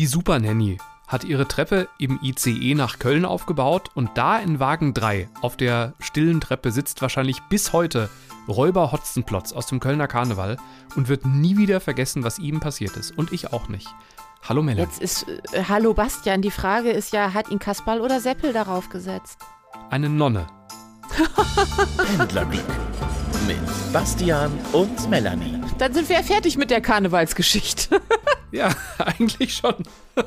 Die Super Nanny hat ihre Treppe im ICE nach Köln aufgebaut und da in Wagen 3 auf der stillen Treppe sitzt wahrscheinlich bis heute Räuber Hotzenplotz aus dem Kölner Karneval und wird nie wieder vergessen, was ihm passiert ist. Und ich auch nicht. Hallo Mella. Jetzt ist, äh, hallo Bastian, die Frage ist ja, hat ihn Kasperl oder Seppel darauf gesetzt? Eine Nonne. Pendlerglück mit Bastian und Melanie. Dann sind wir ja fertig mit der Karnevalsgeschichte. Ja, eigentlich schon.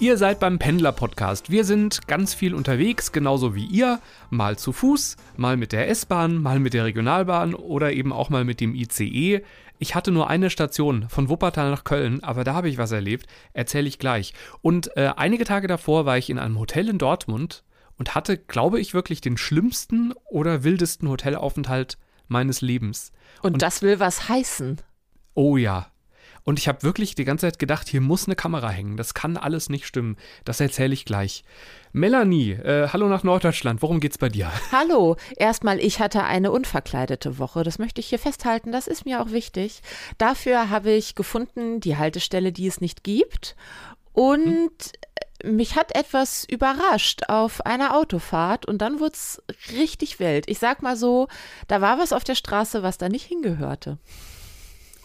ihr seid beim Pendler-Podcast. Wir sind ganz viel unterwegs, genauso wie ihr. Mal zu Fuß, mal mit der S-Bahn, mal mit der Regionalbahn oder eben auch mal mit dem ICE. Ich hatte nur eine Station von Wuppertal nach Köln, aber da habe ich was erlebt. Erzähle ich gleich. Und äh, einige Tage davor war ich in einem Hotel in Dortmund und hatte, glaube ich, wirklich den schlimmsten oder wildesten Hotelaufenthalt meines Lebens. Und, und das will was heißen. Oh ja, und ich habe wirklich die ganze Zeit gedacht, hier muss eine Kamera hängen. Das kann alles nicht stimmen. Das erzähle ich gleich. Melanie, äh, hallo nach Norddeutschland. Worum geht's bei dir? Hallo. Erstmal, ich hatte eine unverkleidete Woche. Das möchte ich hier festhalten. Das ist mir auch wichtig. Dafür habe ich gefunden die Haltestelle, die es nicht gibt. Und hm. mich hat etwas überrascht auf einer Autofahrt und dann wurde es richtig wild. Ich sag mal so, da war was auf der Straße, was da nicht hingehörte.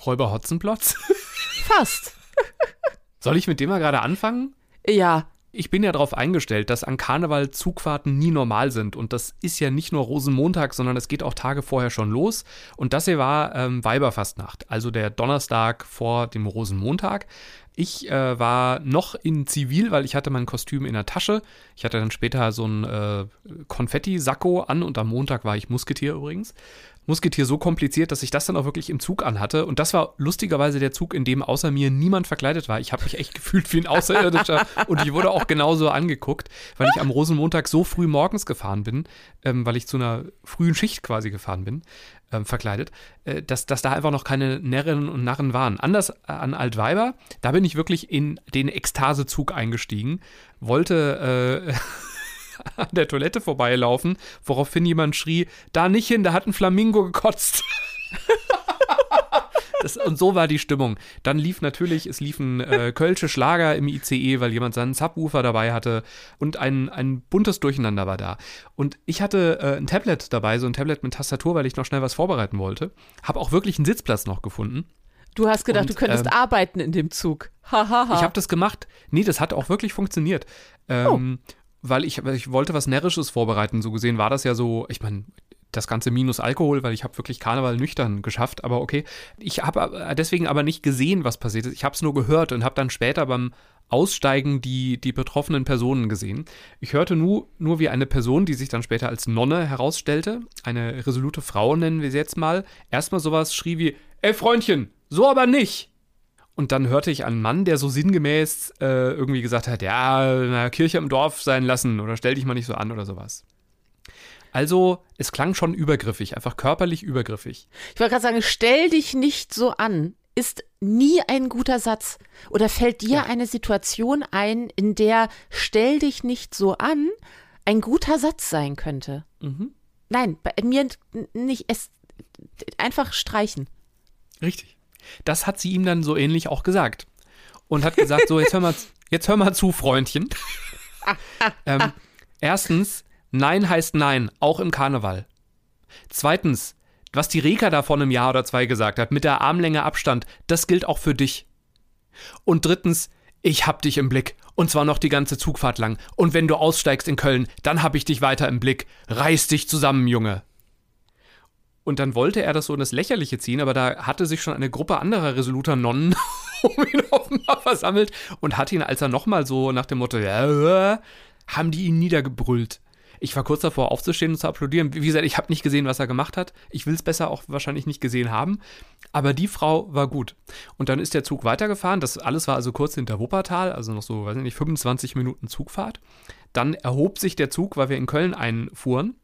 Räuber Hotzenplotz? Fast. Soll ich mit dem mal gerade anfangen? Ja. Ich bin ja darauf eingestellt, dass an Karneval Zugfahrten nie normal sind. Und das ist ja nicht nur Rosenmontag, sondern es geht auch Tage vorher schon los. Und das hier war ähm, Weiberfastnacht, also der Donnerstag vor dem Rosenmontag. Ich äh, war noch in Zivil, weil ich hatte mein Kostüm in der Tasche. Ich hatte dann später so ein äh, Konfetti-Sakko an und am Montag war ich Musketier übrigens. Musketier so kompliziert, dass ich das dann auch wirklich im Zug anhatte. Und das war lustigerweise der Zug, in dem außer mir niemand verkleidet war. Ich habe mich echt gefühlt wie ein Außerirdischer und ich wurde auch genauso angeguckt, weil ich am Rosenmontag so früh morgens gefahren bin, ähm, weil ich zu einer frühen Schicht quasi gefahren bin, ähm, verkleidet, äh, dass, dass da einfach noch keine Närrinnen und Narren waren. Anders an Altweiber, da bin ich wirklich in den Ekstasezug eingestiegen, wollte. Äh, an der Toilette vorbeilaufen, woraufhin jemand schrie, da nicht hin, da hat ein Flamingo gekotzt. Das, und so war die Stimmung. Dann lief natürlich, es liefen äh, Kölsche Schlager im ICE, weil jemand seinen Subwoofer dabei hatte und ein, ein buntes Durcheinander war da. Und ich hatte äh, ein Tablet dabei, so ein Tablet mit Tastatur, weil ich noch schnell was vorbereiten wollte. Habe auch wirklich einen Sitzplatz noch gefunden. Du hast gedacht, und, du könntest ähm, arbeiten in dem Zug. Hahaha. ich habe das gemacht. Nee, das hat auch wirklich funktioniert. Ähm, oh weil ich, ich wollte was Närrisches vorbereiten. So gesehen war das ja so, ich meine, das ganze minus Alkohol, weil ich habe wirklich Karneval nüchtern geschafft, aber okay. Ich habe deswegen aber nicht gesehen, was passiert ist. Ich habe es nur gehört und habe dann später beim Aussteigen die, die betroffenen Personen gesehen. Ich hörte nur, nur, wie eine Person, die sich dann später als Nonne herausstellte, eine resolute Frau nennen wir sie jetzt mal, erstmal sowas schrie wie, ey Freundchen, so aber nicht. Und dann hörte ich einen Mann, der so sinngemäß äh, irgendwie gesagt hat, ja, na, Kirche im Dorf sein lassen oder stell dich mal nicht so an oder sowas. Also, es klang schon übergriffig, einfach körperlich übergriffig. Ich wollte gerade sagen, stell dich nicht so an, ist nie ein guter Satz. Oder fällt dir ja. eine Situation ein, in der stell dich nicht so an ein guter Satz sein könnte? Mhm. Nein, bei mir nicht. Es einfach streichen. Richtig. Das hat sie ihm dann so ähnlich auch gesagt. Und hat gesagt, so, jetzt hör mal, jetzt hör mal zu, Freundchen. ähm, erstens, Nein heißt Nein, auch im Karneval. Zweitens, was die Reka da vor einem Jahr oder zwei gesagt hat, mit der Armlänge Abstand, das gilt auch für dich. Und drittens, ich hab dich im Blick. Und zwar noch die ganze Zugfahrt lang. Und wenn du aussteigst in Köln, dann hab ich dich weiter im Blick. Reiß dich zusammen, Junge. Und dann wollte er das so in das Lächerliche ziehen, aber da hatte sich schon eine Gruppe anderer resoluter Nonnen um ihn offenbar versammelt und hat ihn, als er nochmal so nach dem Motto, ja, haben die ihn niedergebrüllt. Ich war kurz davor aufzustehen und zu applaudieren. Wie gesagt, ich habe nicht gesehen, was er gemacht hat. Ich will es besser auch wahrscheinlich nicht gesehen haben. Aber die Frau war gut. Und dann ist der Zug weitergefahren. Das alles war also kurz hinter Wuppertal, also noch so, weiß ich nicht, 25 Minuten Zugfahrt. Dann erhob sich der Zug, weil wir in Köln einfuhren.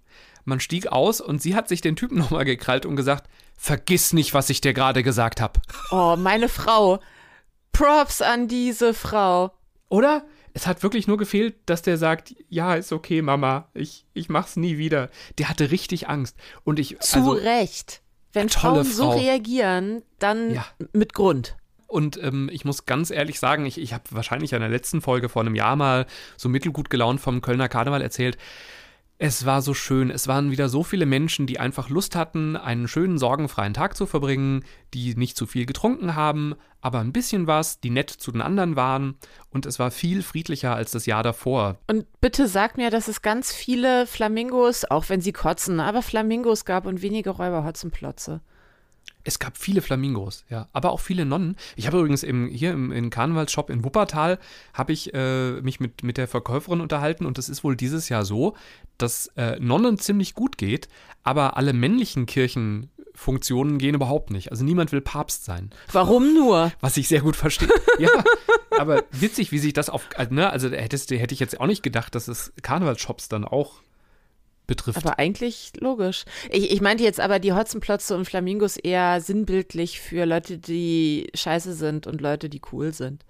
Man stieg aus und sie hat sich den Typen nochmal gekrallt und gesagt, vergiss nicht, was ich dir gerade gesagt habe. Oh, meine Frau. Props an diese Frau. Oder? Es hat wirklich nur gefehlt, dass der sagt, ja, ist okay, Mama, ich, ich mach's nie wieder. Der hatte richtig Angst. Und ich. Zu also, Recht. Wenn Frauen Frau. so reagieren, dann ja. mit Grund. Und ähm, ich muss ganz ehrlich sagen, ich, ich habe wahrscheinlich in der letzten Folge vor einem Jahr mal so mittelgut gelaunt vom Kölner Karneval erzählt. Es war so schön. Es waren wieder so viele Menschen, die einfach Lust hatten, einen schönen, sorgenfreien Tag zu verbringen, die nicht zu viel getrunken haben, aber ein bisschen was, die nett zu den anderen waren. Und es war viel friedlicher als das Jahr davor. Und bitte sag mir, dass es ganz viele Flamingos, auch wenn sie kotzen, aber Flamingos gab und wenige Räuberhotzenplotze. Es gab viele Flamingos, ja, aber auch viele Nonnen. Ich habe übrigens im, hier im, im Karnevalsshop in Wuppertal habe ich äh, mich mit, mit der Verkäuferin unterhalten und es ist wohl dieses Jahr so, dass äh, Nonnen ziemlich gut geht, aber alle männlichen Kirchenfunktionen gehen überhaupt nicht. Also niemand will Papst sein. Warum nur? Was ich sehr gut verstehe. ja, aber witzig, wie sich das auf, äh, ne, also hättest, hätte ich jetzt auch nicht gedacht, dass es Karnevalsshops dann auch betrifft. Aber eigentlich logisch. Ich, ich meinte jetzt aber die Hotzenplotze und Flamingos eher sinnbildlich für Leute, die scheiße sind und Leute, die cool sind.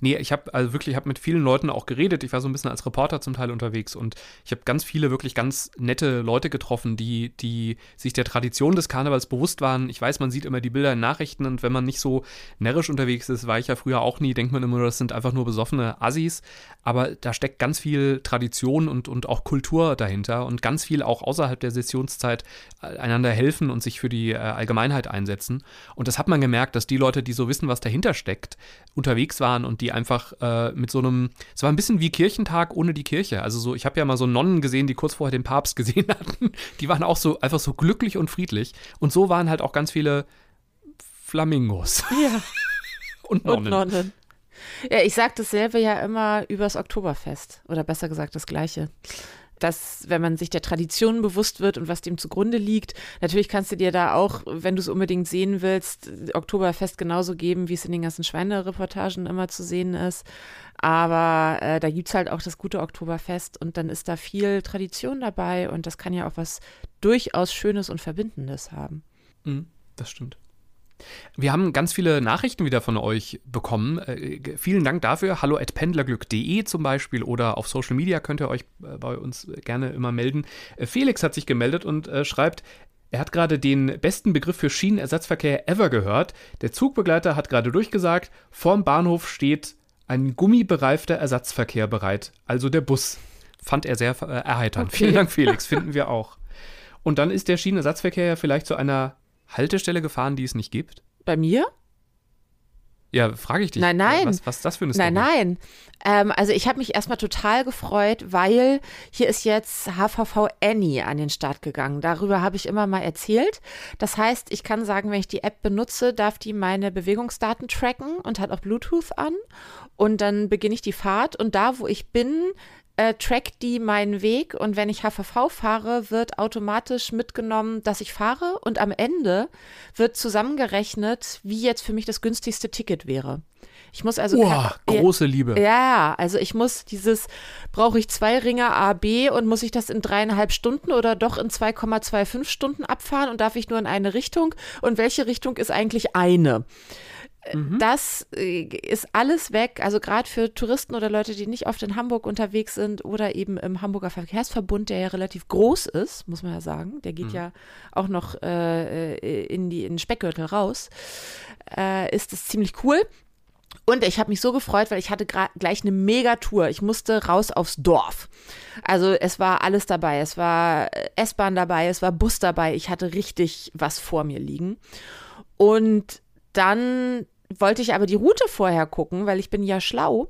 Nee, ich habe also wirklich hab mit vielen Leuten auch geredet. Ich war so ein bisschen als Reporter zum Teil unterwegs und ich habe ganz viele wirklich ganz nette Leute getroffen, die, die sich der Tradition des Karnevals bewusst waren. Ich weiß, man sieht immer die Bilder in Nachrichten und wenn man nicht so närrisch unterwegs ist, war ich ja früher auch nie, denkt man immer, das sind einfach nur besoffene Assis. Aber da steckt ganz viel Tradition und, und auch Kultur dahinter und ganz viel auch außerhalb der Sessionszeit einander helfen und sich für die äh, Allgemeinheit einsetzen. Und das hat man gemerkt, dass die Leute, die so wissen, was dahinter steckt, unterwegs waren und die die einfach äh, mit so einem, es war ein bisschen wie Kirchentag ohne die Kirche. Also so, ich habe ja mal so Nonnen gesehen, die kurz vorher den Papst gesehen hatten. Die waren auch so einfach so glücklich und friedlich. Und so waren halt auch ganz viele Flamingos. Ja. und Nonnen. Und Nonnen. Ja, ich sage dasselbe ja immer übers Oktoberfest. Oder besser gesagt das Gleiche dass, wenn man sich der Tradition bewusst wird und was dem zugrunde liegt, natürlich kannst du dir da auch, wenn du es unbedingt sehen willst, Oktoberfest genauso geben, wie es in den ganzen Schweinereportagen immer zu sehen ist. Aber äh, da gibt es halt auch das gute Oktoberfest und dann ist da viel Tradition dabei und das kann ja auch was durchaus Schönes und Verbindendes haben. Mhm, das stimmt. Wir haben ganz viele Nachrichten wieder von euch bekommen. Äh, vielen Dank dafür. Hallo at pendlerglück.de zum Beispiel oder auf Social Media könnt ihr euch äh, bei uns gerne immer melden. Äh, Felix hat sich gemeldet und äh, schreibt, er hat gerade den besten Begriff für Schienenersatzverkehr ever gehört. Der Zugbegleiter hat gerade durchgesagt, vorm Bahnhof steht ein gummibereifter Ersatzverkehr bereit, also der Bus. Fand er sehr äh, erheiternd. Okay. Vielen Dank, Felix, finden wir auch. Und dann ist der Schienenersatzverkehr ja vielleicht zu einer Haltestelle gefahren, die es nicht gibt? Bei mir? Ja, frage ich dich. Nein, nein. Was, was ist das für eine Story? Nein, nein. Ähm, also ich habe mich erstmal total gefreut, weil hier ist jetzt HVV Annie an den Start gegangen. Darüber habe ich immer mal erzählt. Das heißt, ich kann sagen, wenn ich die App benutze, darf die meine Bewegungsdaten tracken und hat auch Bluetooth an. Und dann beginne ich die Fahrt und da, wo ich bin, äh, trackt die meinen Weg und wenn ich HVV fahre, wird automatisch mitgenommen, dass ich fahre und am Ende wird zusammengerechnet, wie jetzt für mich das günstigste Ticket wäre. Ich muss also. Wow, große Liebe. Ja, also ich muss dieses, brauche ich zwei Ringe A, B und muss ich das in dreieinhalb Stunden oder doch in 2,25 Stunden abfahren und darf ich nur in eine Richtung? Und welche Richtung ist eigentlich eine? Mhm. Das äh, ist alles weg. Also gerade für Touristen oder Leute, die nicht oft in Hamburg unterwegs sind oder eben im Hamburger Verkehrsverbund, der ja relativ groß ist, muss man ja sagen. Der geht mhm. ja auch noch äh, äh in, die, in den Speckgürtel raus. Äh, ist es ziemlich cool. Und ich habe mich so gefreut, weil ich hatte gleich eine Mega-Tour. Ich musste raus aufs Dorf. Also es war alles dabei. Es war äh, S-Bahn dabei, es war Bus dabei. Ich hatte richtig was vor mir liegen. Und dann wollte ich aber die Route vorher gucken, weil ich bin ja schlau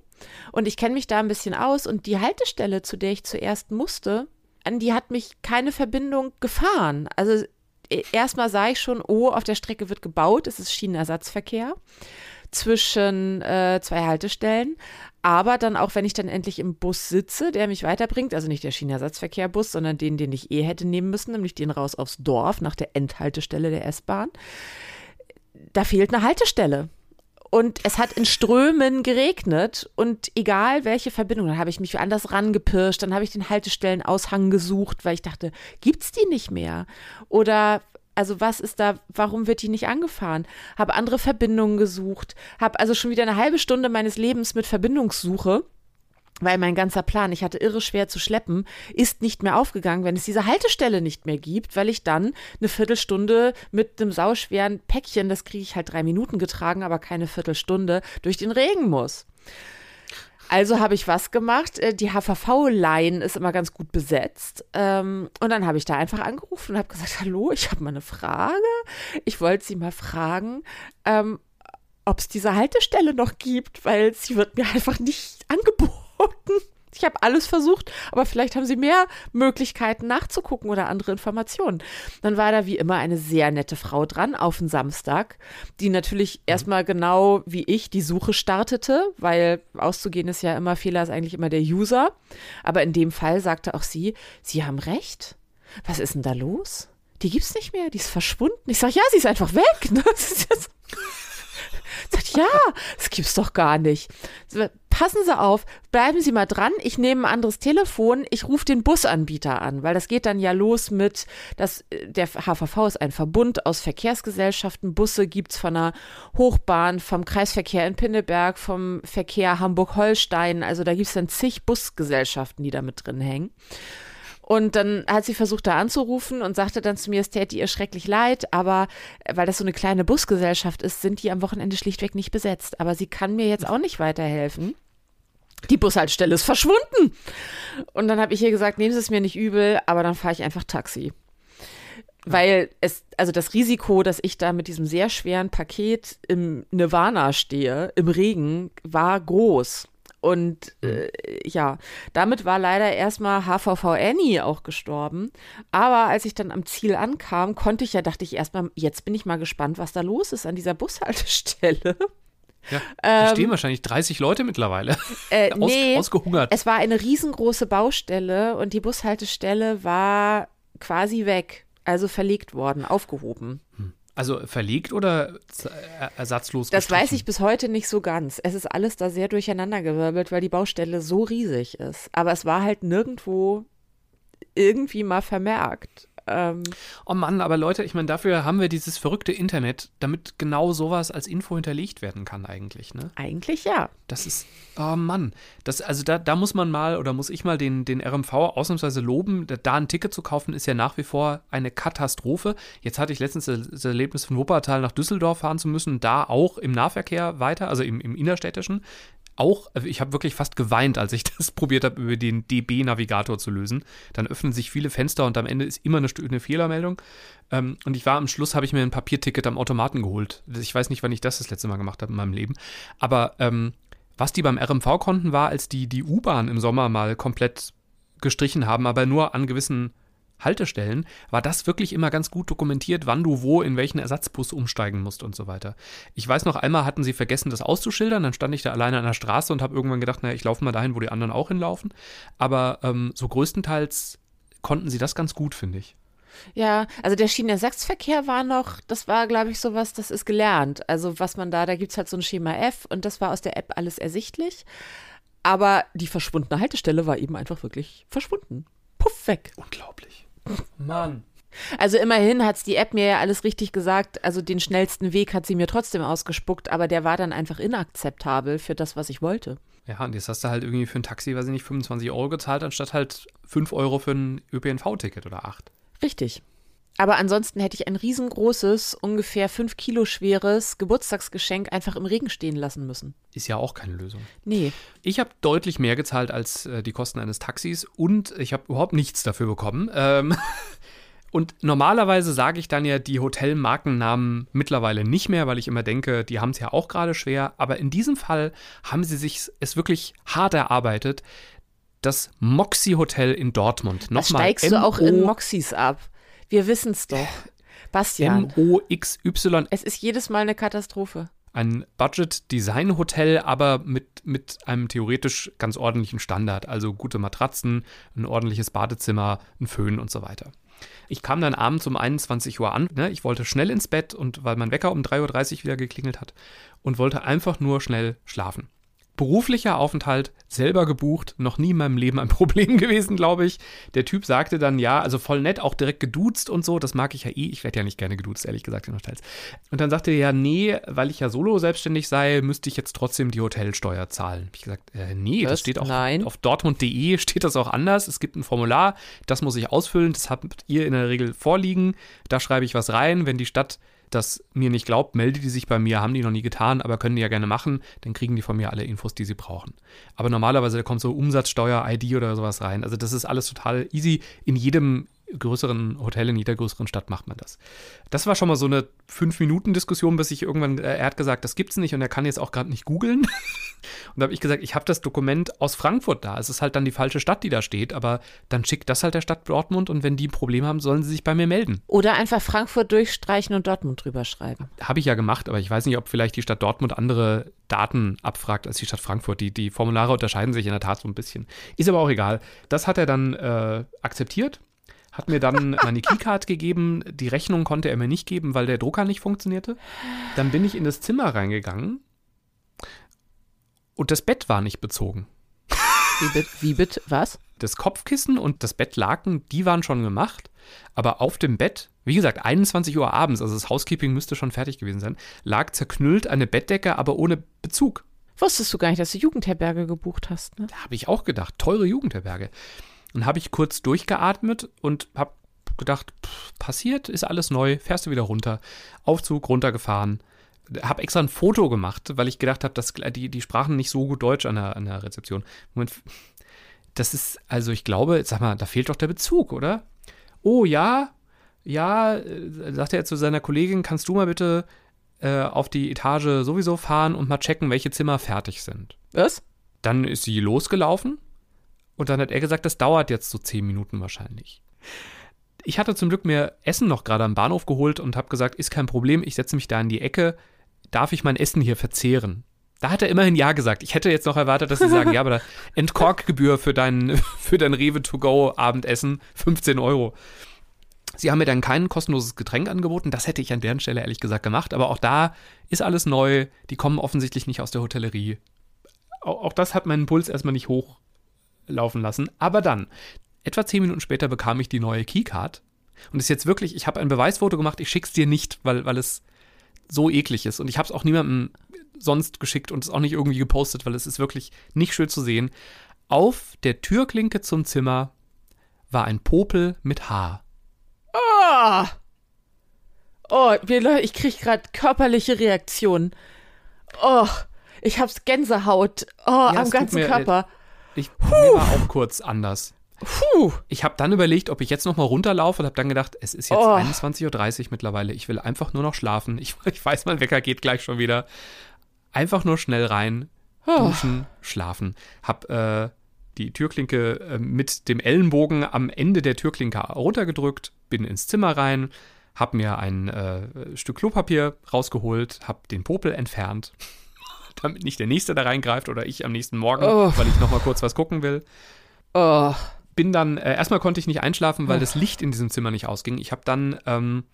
und ich kenne mich da ein bisschen aus und die Haltestelle, zu der ich zuerst musste, an die hat mich keine Verbindung gefahren. Also e, erstmal sah ich schon, oh, auf der Strecke wird gebaut, es ist Schienenersatzverkehr zwischen äh, zwei Haltestellen. Aber dann auch, wenn ich dann endlich im Bus sitze, der mich weiterbringt, also nicht der Schienenersatzverkehrbus, sondern den, den ich eh hätte nehmen müssen, nämlich den raus aufs Dorf nach der Endhaltestelle der S-Bahn, da fehlt eine Haltestelle. Und es hat in Strömen geregnet und egal welche Verbindung, dann habe ich mich anders rangepirscht, dann habe ich den Haltestellenaushang gesucht, weil ich dachte, gibt es die nicht mehr? Oder also was ist da, warum wird die nicht angefahren? Habe andere Verbindungen gesucht, habe also schon wieder eine halbe Stunde meines Lebens mit Verbindungssuche weil mein ganzer Plan, ich hatte irre schwer zu schleppen, ist nicht mehr aufgegangen, wenn es diese Haltestelle nicht mehr gibt, weil ich dann eine Viertelstunde mit einem sauschweren Päckchen, das kriege ich halt drei Minuten getragen, aber keine Viertelstunde, durch den Regen muss. Also habe ich was gemacht. Äh, die HVV-Line ist immer ganz gut besetzt. Ähm, und dann habe ich da einfach angerufen und habe gesagt, hallo, ich habe mal eine Frage. Ich wollte Sie mal fragen, ähm, ob es diese Haltestelle noch gibt, weil sie wird mir einfach nicht angeboten. Ich habe alles versucht, aber vielleicht haben sie mehr Möglichkeiten nachzugucken oder andere Informationen. Dann war da wie immer eine sehr nette Frau dran auf den Samstag, die natürlich erstmal genau wie ich die Suche startete, weil auszugehen ist ja immer Fehler, ist eigentlich immer der User. Aber in dem Fall sagte auch sie, Sie haben recht. Was ist denn da los? Die gibt's nicht mehr, die ist verschwunden. Ich sage, ja, sie ist einfach weg. Ne? Sagt, ja, das gibt's doch gar nicht. Passen Sie auf, bleiben Sie mal dran. Ich nehme ein anderes Telefon. Ich rufe den Busanbieter an, weil das geht dann ja los mit, dass der HVV ist ein Verbund aus Verkehrsgesellschaften. Busse gibt's von der Hochbahn, vom Kreisverkehr in Pinneberg, vom Verkehr Hamburg-Holstein. Also da gibt's dann zig Busgesellschaften, die da mit drin hängen. Und dann hat sie versucht, da anzurufen und sagte dann zu mir, es täte ihr schrecklich leid, aber weil das so eine kleine Busgesellschaft ist, sind die am Wochenende schlichtweg nicht besetzt. Aber sie kann mir jetzt auch nicht weiterhelfen. Die Bushaltestelle ist verschwunden. Und dann habe ich ihr gesagt, nehmen Sie es mir nicht übel, aber dann fahre ich einfach Taxi. Weil es, also das Risiko, dass ich da mit diesem sehr schweren Paket im Nirvana stehe, im Regen, war groß. Und mhm. äh, ja, damit war leider erstmal HVV Annie auch gestorben. Aber als ich dann am Ziel ankam, konnte ich ja, dachte ich erstmal, jetzt bin ich mal gespannt, was da los ist an dieser Bushaltestelle. Ja, da stehen ähm, wahrscheinlich 30 Leute mittlerweile. Äh, Aus, nee, ausgehungert. Es war eine riesengroße Baustelle und die Bushaltestelle war quasi weg, also verlegt worden, aufgehoben. Hm. Also verlegt oder ersatzlos? Das weiß ich bis heute nicht so ganz. Es ist alles da sehr durcheinandergewirbelt, weil die Baustelle so riesig ist. Aber es war halt nirgendwo irgendwie mal vermerkt. Ähm, oh Mann, aber Leute, ich meine, dafür haben wir dieses verrückte Internet, damit genau sowas als Info hinterlegt werden kann eigentlich, ne? Eigentlich ja. Das ist, oh Mann, das, also da, da muss man mal oder muss ich mal den, den RMV ausnahmsweise loben. Da ein Ticket zu kaufen ist ja nach wie vor eine Katastrophe. Jetzt hatte ich letztens das Erlebnis von Wuppertal nach Düsseldorf fahren zu müssen, da auch im Nahverkehr weiter, also im, im innerstädtischen auch, also ich habe wirklich fast geweint, als ich das probiert habe, über den DB-Navigator zu lösen. Dann öffnen sich viele Fenster und am Ende ist immer eine, eine Fehlermeldung. Ähm, und ich war am Schluss, habe ich mir ein Papierticket am Automaten geholt. Ich weiß nicht, wann ich das das letzte Mal gemacht habe in meinem Leben. Aber ähm, was die beim RMV konnten, war, als die die U-Bahn im Sommer mal komplett gestrichen haben, aber nur an gewissen Haltestellen war das wirklich immer ganz gut dokumentiert, wann du wo in welchen Ersatzbus umsteigen musst und so weiter. Ich weiß noch, einmal hatten sie vergessen, das auszuschildern, dann stand ich da alleine an der Straße und habe irgendwann gedacht, naja, ich laufe mal dahin, wo die anderen auch hinlaufen. Aber ähm, so größtenteils konnten sie das ganz gut, finde ich. Ja, also der Schienenersatzverkehr war noch, das war, glaube ich, sowas, das ist gelernt. Also was man da, da gibt es halt so ein Schema F und das war aus der App alles ersichtlich. Aber die verschwundene Haltestelle war eben einfach wirklich verschwunden. Puff weg. Unglaublich. Mann. Also immerhin hat es die App mir ja alles richtig gesagt. Also den schnellsten Weg hat sie mir trotzdem ausgespuckt, aber der war dann einfach inakzeptabel für das, was ich wollte. Ja, und jetzt hast du halt irgendwie für ein Taxi, weiß ich nicht, 25 Euro gezahlt, anstatt halt 5 Euro für ein ÖPNV-Ticket oder 8. Richtig. Aber ansonsten hätte ich ein riesengroßes, ungefähr 5 Kilo schweres Geburtstagsgeschenk einfach im Regen stehen lassen müssen. Ist ja auch keine Lösung. Nee. Ich habe deutlich mehr gezahlt als äh, die Kosten eines Taxis und ich habe überhaupt nichts dafür bekommen. Ähm, und normalerweise sage ich dann ja die Hotelmarkennamen mittlerweile nicht mehr, weil ich immer denke, die haben es ja auch gerade schwer. Aber in diesem Fall haben sie sich es wirklich hart erarbeitet. Das Moxie Hotel in Dortmund. Nochmal. Steigst du auch in Moxies ab? Wir wissen es doch. Bastian. M-O-X-Y. Es ist jedes Mal eine Katastrophe. Ein Budget-Design-Hotel, aber mit, mit einem theoretisch ganz ordentlichen Standard. Also gute Matratzen, ein ordentliches Badezimmer, ein Föhn und so weiter. Ich kam dann abends um 21 Uhr an. Ne? Ich wollte schnell ins Bett und weil mein Wecker um 3.30 Uhr wieder geklingelt hat und wollte einfach nur schnell schlafen. Beruflicher Aufenthalt, selber gebucht, noch nie in meinem Leben ein Problem gewesen, glaube ich. Der Typ sagte dann ja, also voll nett, auch direkt geduzt und so, das mag ich ja eh, ich werde ja nicht gerne geduzt, ehrlich gesagt in Hotels. Und dann sagte er ja, nee, weil ich ja solo selbstständig sei, müsste ich jetzt trotzdem die Hotelsteuer zahlen. Hab ich gesagt, äh, nee, Was? das steht auch Nein. auf dortmund.de steht das auch anders. Es gibt ein Formular, das muss ich ausfüllen, das habt ihr in der Regel vorliegen. Da schreibe ich was rein, wenn die Stadt das mir nicht glaubt, meldet die sich bei mir, haben die noch nie getan, aber können die ja gerne machen, dann kriegen die von mir alle Infos, die sie brauchen. Aber normalerweise da kommt so Umsatzsteuer, ID oder sowas rein. Also das ist alles total easy. In jedem größeren Hotel, in jeder größeren Stadt macht man das. Das war schon mal so eine Fünf-Minuten-Diskussion, bis ich irgendwann, äh, er hat gesagt, das gibt's nicht und er kann jetzt auch gerade nicht googeln. und da habe ich gesagt, ich habe das Dokument aus Frankfurt da. Es ist halt dann die falsche Stadt, die da steht, aber dann schickt das halt der Stadt Dortmund und wenn die ein Problem haben, sollen sie sich bei mir melden. Oder einfach Frankfurt durchstreichen und Dortmund drüber schreiben. Habe ich ja gemacht, aber ich weiß nicht, ob vielleicht die Stadt Dortmund andere Daten abfragt als die Stadt Frankfurt. Die, die Formulare unterscheiden sich in der Tat so ein bisschen. Ist aber auch egal. Das hat er dann äh, akzeptiert, hat mir dann meine Keycard gegeben. Die Rechnung konnte er mir nicht geben, weil der Drucker nicht funktionierte. Dann bin ich in das Zimmer reingegangen und das Bett war nicht bezogen. Wie bitte? Wie bitte? Was? Das Kopfkissen und das Bettlaken, die waren schon gemacht, aber auf dem Bett, wie gesagt, 21 Uhr abends, also das Housekeeping müsste schon fertig gewesen sein, lag zerknüllt eine Bettdecke, aber ohne Bezug. Wusstest du gar nicht, dass du Jugendherberge gebucht hast, ne? Da habe ich auch gedacht, teure Jugendherberge. Dann habe ich kurz durchgeatmet und habe gedacht, pff, passiert, ist alles neu, fährst du wieder runter. Aufzug runtergefahren. Habe extra ein Foto gemacht, weil ich gedacht habe, dass die, die sprachen nicht so gut Deutsch an der, an der Rezeption. Moment, das ist, also ich glaube, sag mal, da fehlt doch der Bezug, oder? Oh ja, ja, äh, sagt er zu seiner Kollegin, kannst du mal bitte äh, auf die Etage sowieso fahren und mal checken, welche Zimmer fertig sind. Was? Dann ist sie losgelaufen und dann hat er gesagt, das dauert jetzt so zehn Minuten wahrscheinlich. Ich hatte zum Glück mir Essen noch gerade am Bahnhof geholt und habe gesagt, ist kein Problem, ich setze mich da in die Ecke, darf ich mein Essen hier verzehren? Da hat er immerhin Ja gesagt. Ich hätte jetzt noch erwartet, dass sie sagen, ja, aber da Entkorkgebühr für dein, für dein Rewe to go Abendessen 15 Euro. Sie haben mir dann kein kostenloses Getränk angeboten. Das hätte ich an deren Stelle ehrlich gesagt gemacht. Aber auch da ist alles neu. Die kommen offensichtlich nicht aus der Hotellerie. Auch, auch das hat meinen Puls erstmal nicht hochlaufen lassen. Aber dann, etwa zehn Minuten später bekam ich die neue Keycard. Und ist jetzt wirklich, ich habe ein Beweisfoto gemacht, ich schick's dir nicht, weil, weil es so eklig ist. Und ich habe es auch niemandem sonst geschickt und es auch nicht irgendwie gepostet, weil es ist wirklich nicht schön zu sehen. Auf der Türklinke zum Zimmer war ein Popel mit Haar. Oh, oh Leute, ich kriege gerade körperliche Reaktionen. Oh, ich hab's Gänsehaut. Oh, Ja, am ganzen mir- Körper. Ich, mir war auch kurz anders. Puh. Ich habe dann überlegt, ob ich jetzt noch mal runterlaufe und habe dann gedacht, es ist jetzt Oh. 21.30 Uhr mittlerweile. Ich will einfach nur noch schlafen. Ich, ich weiß, mein Wecker geht gleich schon wieder. Einfach nur schnell rein, Oh. duschen, schlafen. Hab äh, die Türklinke äh, mit dem Ellenbogen am Ende der Türklinke runtergedrückt, bin ins Zimmer rein, hab mir ein äh, Stück Klopapier rausgeholt, hab den Popel entfernt, damit nicht der Nächste da reingreift oder ich am nächsten Morgen, Oh. weil ich noch mal kurz was gucken will Oh. bin dann, äh, erstmal konnte ich nicht einschlafen, weil das Licht in diesem Zimmer nicht ausging. Ich habe dann ähm,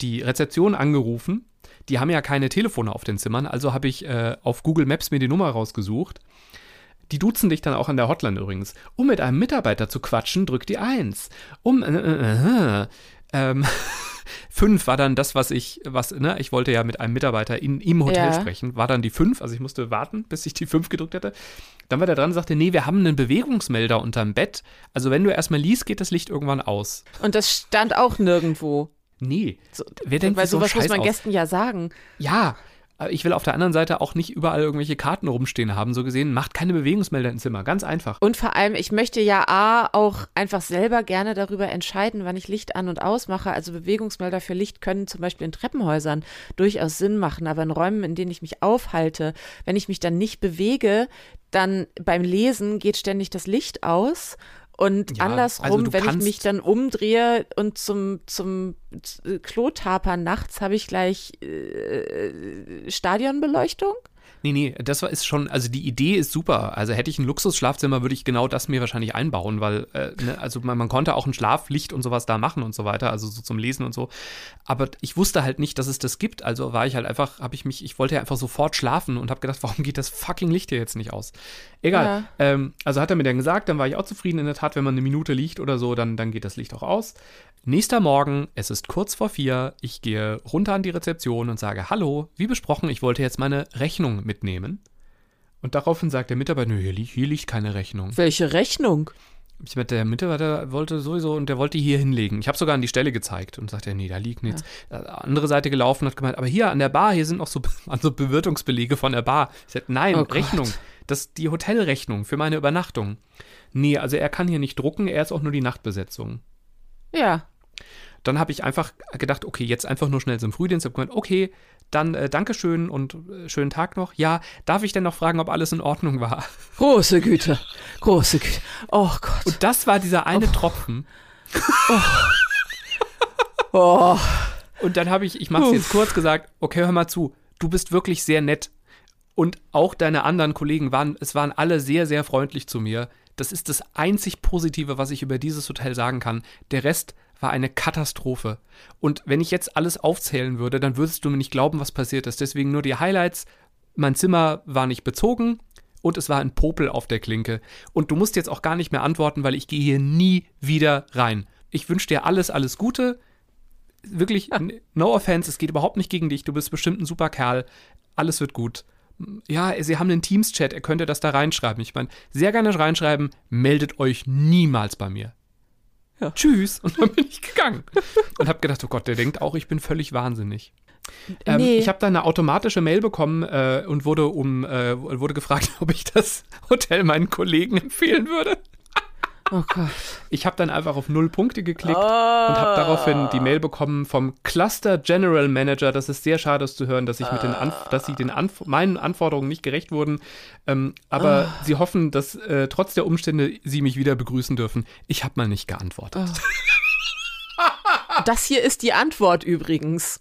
die Rezeption angerufen. Die haben ja keine Telefone auf den Zimmern, also habe ich äh, auf Google Maps mir die Nummer rausgesucht. Die duzen dich dann auch an der Hotline übrigens. Um mit einem Mitarbeiter zu quatschen, drück die 1. Um, äh, äh, äh, ähm, 5 war dann das, was ich, was, ne, ich wollte ja mit einem Mitarbeiter in, im Hotel Ja. sprechen, war dann die 5, also ich musste warten, bis ich die 5 gedrückt hätte. Dann war der dran und sagte, nee, wir haben einen Bewegungsmelder unterm Bett. Also wenn du erstmal liest, geht das Licht irgendwann aus. Und das stand auch nirgendwo. Nee. So, Wer denkt Weil sich so sowas muss man aus? Gästen ja sagen. Ja, ich will auf der anderen Seite auch nicht überall irgendwelche Karten rumstehen haben. So gesehen, macht keine Bewegungsmelder im Zimmer. Ganz einfach. Und vor allem, ich möchte ja A, auch einfach selber gerne darüber entscheiden, wann ich Licht an und aus mache. Also Bewegungsmelder für Licht können zum Beispiel in Treppenhäusern durchaus Sinn machen, aber in Räumen, in denen ich mich aufhalte, wenn ich mich dann nicht bewege, dann beim Lesen geht ständig das Licht aus. Und Ja, andersrum, also wenn ich mich dann umdrehe und zum, zum äh, Klo tapern nachts, habe ich gleich äh, Stadionbeleuchtung. Nee, nee, das war, ist schon, also die Idee ist super. Also hätte ich ein Luxusschlafzimmer, würde ich genau das mir wahrscheinlich einbauen, weil, äh, ne, also man, man, konnte auch ein Schlaflicht und sowas da machen und so weiter, also so zum Lesen und so. Aber ich wusste halt nicht, dass es das gibt. Also war ich halt einfach, habe ich mich, ich wollte ja einfach sofort schlafen und habe gedacht, warum geht das fucking Licht hier jetzt nicht aus? Egal. Ja. Ähm, also hat er mir dann gesagt, dann war ich auch zufrieden. In der Tat, wenn man eine Minute liegt oder so, dann, dann geht das Licht auch aus. Nächster Morgen, es ist kurz vor vier, ich gehe runter an die Rezeption und sage, hallo, wie besprochen, ich wollte jetzt meine Rechnung mitnehmen. Und daraufhin sagt der Mitarbeiter, hier, hier liegt keine Rechnung. Welche Rechnung? Ich meine, der Mitarbeiter wollte sowieso und der wollte hier hinlegen. Ich habe sogar an die Stelle gezeigt und sagte, nee, da liegt nichts. Ja. Äh, andere Seite gelaufen hat gemeint, aber hier an der Bar, hier sind noch so also Bewirtungsbelege von der Bar. Ich sagte, nein, oh Rechnung. Das die Hotelrechnung für meine Übernachtung. Nee, also er kann hier nicht drucken, er ist auch nur die Nachtbesetzung. Ja. Dann habe ich einfach gedacht, okay, jetzt einfach nur schnell zum Frühdienst. Hab gemeint, okay, dann äh, Dankeschön und äh, schönen Tag noch. Ja, darf ich denn noch fragen, ob alles in Ordnung war? Große Güte, große Güte. Oh Gott. Und das war dieser eine oh. Tropfen. Oh. oh. Und dann habe ich, ich mache es jetzt kurz gesagt, okay, hör mal zu, du bist wirklich sehr nett. Und auch deine anderen Kollegen waren, es waren alle sehr, sehr freundlich zu mir. Das ist das einzig Positive, was ich über dieses Hotel sagen kann. Der Rest war eine Katastrophe. Und wenn ich jetzt alles aufzählen würde, dann würdest du mir nicht glauben, was passiert ist. Deswegen nur die Highlights. Mein Zimmer war nicht bezogen und es war ein Popel auf der Klinke. Und du musst jetzt auch gar nicht mehr antworten, weil ich gehe hier nie wieder rein. Ich wünsche dir alles, alles Gute. Wirklich, no offense, es geht überhaupt nicht gegen dich. Du bist bestimmt ein super Kerl. Alles wird gut. Ja, sie haben einen Teams-Chat, er könnte das da reinschreiben. Ich meine, sehr gerne reinschreiben, meldet euch niemals bei mir. Ja. Tschüss. Und dann bin ich gegangen. und habe gedacht, oh Gott, der denkt auch, ich bin völlig wahnsinnig. Ähm, nee. Ich habe da eine automatische Mail bekommen äh, und wurde um äh, wurde gefragt, ob ich das Hotel meinen Kollegen empfehlen würde. Oh Gott. Ich habe dann einfach auf null Punkte geklickt oh. und habe daraufhin die Mail bekommen vom Cluster General Manager. Das ist sehr schade zu hören, dass ich mit den Anf dass sie den Anf meinen Anforderungen nicht gerecht wurden. Ähm, aber oh. sie hoffen, dass äh, trotz der Umstände sie mich wieder begrüßen dürfen. Ich habe mal nicht geantwortet. Oh. Das hier ist die Antwort übrigens.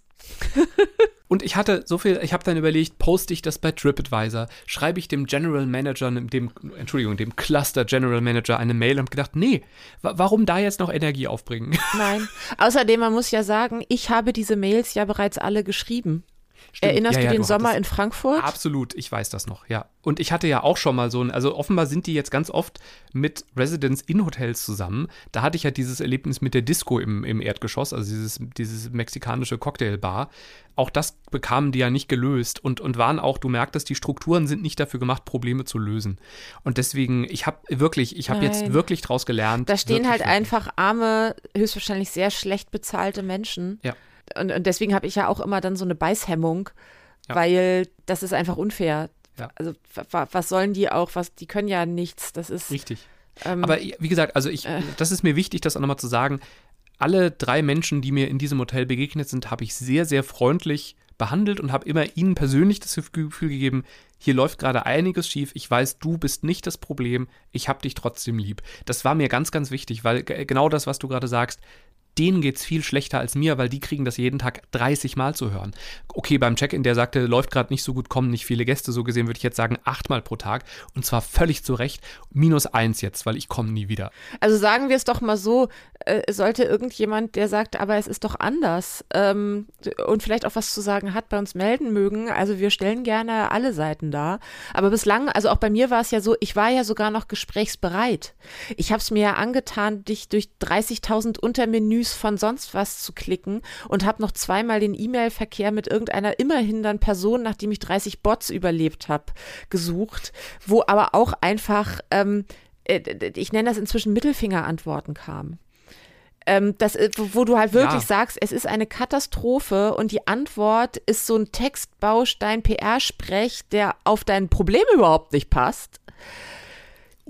Und ich hatte so viel, ich habe dann überlegt, poste ich das bei TripAdvisor, schreibe ich dem General Manager, dem, Entschuldigung, dem Cluster General Manager eine Mail und gedacht, nee, warum da jetzt noch Energie aufbringen? Nein. Außerdem, man muss ja sagen, ich habe diese Mails ja bereits alle geschrieben. Stimmt. Erinnerst ja, ja, du den du Sommer in Frankfurt? Absolut, ich weiß das noch, ja. Und ich hatte ja auch schon mal so ein, also offenbar sind die jetzt ganz oft mit Residents in Hotels zusammen. Da hatte ich ja dieses Erlebnis mit der Disco im, im Erdgeschoss, also dieses, dieses mexikanische Cocktailbar. Auch das bekamen die ja nicht gelöst und, und waren auch, du merktest, die Strukturen sind nicht dafür gemacht, Probleme zu lösen. Und deswegen, ich habe wirklich, ich habe jetzt wirklich draus gelernt. Da stehen halt wirklich. einfach arme, höchstwahrscheinlich sehr schlecht bezahlte Menschen. Ja und, und deswegen habe ich ja auch immer dann so eine Beißhemmung, ja. weil das ist einfach unfair. Ja. Also was sollen die auch, was, die können ja nichts, das ist. Richtig. Ähm, Aber wie gesagt, also ich, äh, das ist mir wichtig, das auch nochmal zu sagen. Alle drei Menschen, die mir in diesem Hotel begegnet sind, habe ich sehr, sehr freundlich behandelt und habe immer ihnen persönlich das Gefühl gegeben, hier läuft gerade einiges schief, ich weiß, du bist nicht das Problem, ich habe dich trotzdem lieb. Das war mir ganz, ganz wichtig, weil genau das, was du gerade sagst, denen geht es viel schlechter als mir, weil die kriegen das jeden Tag 30 Mal zu hören. Okay, beim Check-in, der sagte, läuft gerade nicht so gut, kommen nicht viele Gäste, so gesehen würde ich jetzt sagen, achtmal pro Tag und zwar völlig zu Recht. Minus eins jetzt, weil ich komme nie wieder. Also sagen wir es doch mal so, äh, sollte irgendjemand, der sagt, aber es ist doch anders ähm, und vielleicht auch was zu sagen hat, bei uns melden mögen. Also wir stellen gerne alle Seiten dar. Aber bislang, also auch bei mir war es ja so, ich war ja sogar noch gesprächsbereit. Ich habe es mir ja angetan, dich durch 30.000 Untermenüs von sonst was zu klicken und habe noch zweimal den E-Mail-Verkehr mit irgendeiner immerhin dann Person, nachdem ich 30 Bots überlebt habe, gesucht, wo aber auch einfach ähm, äh, ich nenne das inzwischen Mittelfinger-Antworten kamen ähm, das, äh, wo du halt wirklich ja. sagst, es ist eine Katastrophe und die Antwort ist so ein Textbaustein PR-Sprech, der auf dein Problem überhaupt nicht passt.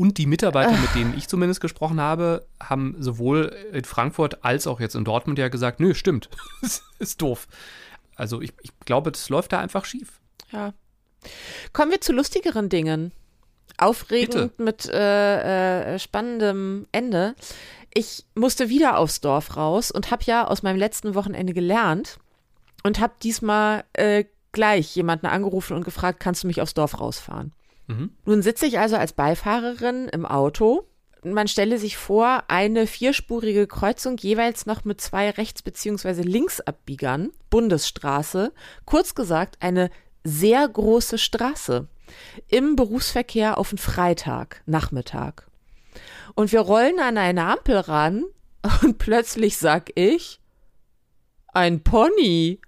Und die Mitarbeiter, mit denen ich zumindest gesprochen habe, haben sowohl in Frankfurt als auch jetzt in Dortmund ja gesagt, nö, stimmt, ist doof. Also ich, ich glaube, das läuft da einfach schief. Ja. Kommen wir zu lustigeren Dingen. Aufregend Bitte. mit äh, äh, spannendem Ende ich musste wieder aufs Dorf raus und habe ja aus meinem letzten Wochenende gelernt und habe diesmal äh, gleich jemanden angerufen und gefragt, kannst du mich aufs Dorf rausfahren? Mhm. Nun sitze ich also als Beifahrerin im Auto. Man stelle sich vor, eine vierspurige Kreuzung jeweils noch mit zwei Rechts- bzw. Linksabbiegern, Bundesstraße, kurz gesagt eine sehr große Straße im Berufsverkehr auf einen Freitag, Nachmittag. Und wir rollen an eine Ampel ran und plötzlich sag ich, ein Pony.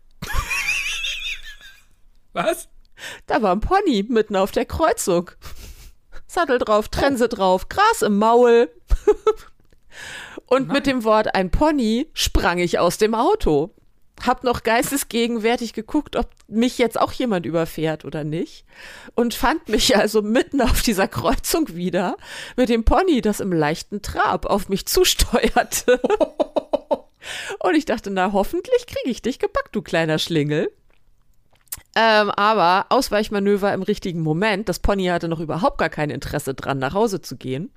Was? Da war ein Pony mitten auf der Kreuzung. Sattel drauf, Trense drauf, Gras im Maul. Und mit dem Wort ein Pony sprang ich aus dem Auto. Hab noch geistesgegenwärtig geguckt, ob mich jetzt auch jemand überfährt oder nicht. Und fand mich also mitten auf dieser Kreuzung wieder mit dem Pony, das im leichten Trab auf mich zusteuerte. Und ich dachte, na, hoffentlich kriege ich dich gepackt, du kleiner Schlingel. Ähm, aber Ausweichmanöver im richtigen Moment. Das Pony hatte noch überhaupt gar kein Interesse dran, nach Hause zu gehen.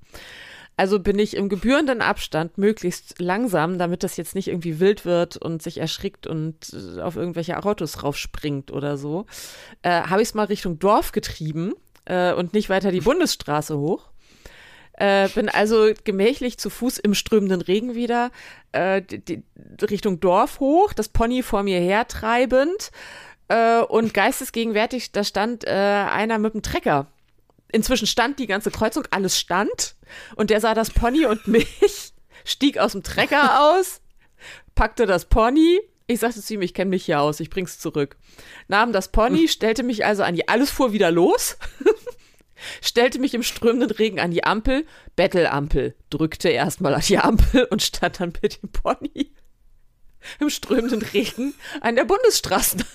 Also bin ich im gebührenden Abstand möglichst langsam, damit das jetzt nicht irgendwie wild wird und sich erschrickt und äh, auf irgendwelche Autos raufspringt oder so, äh, habe ich es mal Richtung Dorf getrieben äh, und nicht weiter die Bundesstraße hoch. Äh, bin also gemächlich zu Fuß im strömenden Regen wieder äh, die, die, Richtung Dorf hoch, das Pony vor mir hertreibend äh, und geistesgegenwärtig, da stand äh, einer mit dem Trecker. Inzwischen stand die ganze Kreuzung, alles stand und der sah das Pony und mich, stieg aus dem Trecker aus, packte das Pony. Ich sagte zu ihm, ich kenne mich hier aus, ich bring's zurück. Nahm das Pony, stellte mich also an die, alles fuhr wieder los stellte mich im strömenden Regen an die Ampel, Bettelampel, drückte erstmal an die Ampel und stand dann mit dem Pony im strömenden Regen an der Bundesstraßenampel.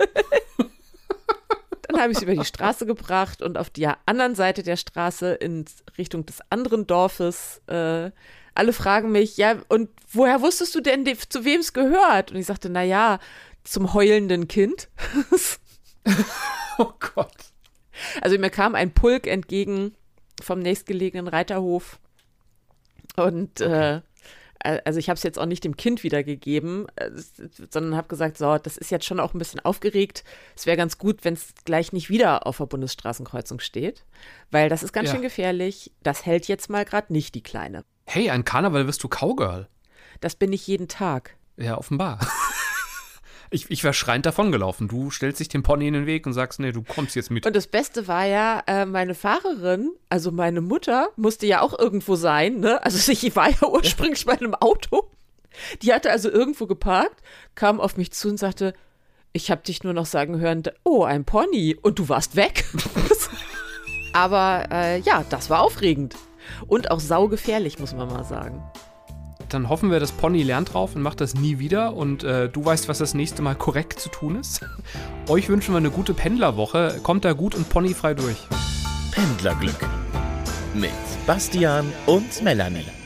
Dann habe ich es über die Straße gebracht und auf der anderen Seite der Straße in Richtung des anderen Dorfes. Äh, alle fragen mich, ja, und woher wusstest du denn, zu wem es gehört? Und ich sagte, na ja, zum heulenden Kind. oh Gott. Also mir kam ein Pulk entgegen vom nächstgelegenen Reiterhof und okay. äh, also ich habe es jetzt auch nicht dem Kind wiedergegeben, äh, sondern habe gesagt, so, das ist jetzt schon auch ein bisschen aufgeregt. Es wäre ganz gut, wenn es gleich nicht wieder auf der Bundesstraßenkreuzung steht, weil das ist ganz ja. schön gefährlich. Das hält jetzt mal gerade nicht die Kleine. Hey, ein Karneval wirst du Cowgirl. Das bin ich jeden Tag. Ja, offenbar. Ich, ich wäre schreiend davongelaufen. Du stellst dich dem Pony in den Weg und sagst, nee, du kommst jetzt mit. Und das Beste war ja, äh, meine Fahrerin, also meine Mutter, musste ja auch irgendwo sein, ne? Also ich war ja ursprünglich bei einem Auto. Die hatte also irgendwo geparkt, kam auf mich zu und sagte, ich habe dich nur noch sagen hören, oh, ein Pony. Und du warst weg. Aber äh, ja, das war aufregend. Und auch saugefährlich, muss man mal sagen dann hoffen wir, das Pony lernt drauf und macht das nie wieder und äh, du weißt, was das nächste Mal korrekt zu tun ist. Euch wünschen wir eine gute Pendlerwoche. Kommt da gut und ponyfrei durch. Pendlerglück mit Bastian und Melanie.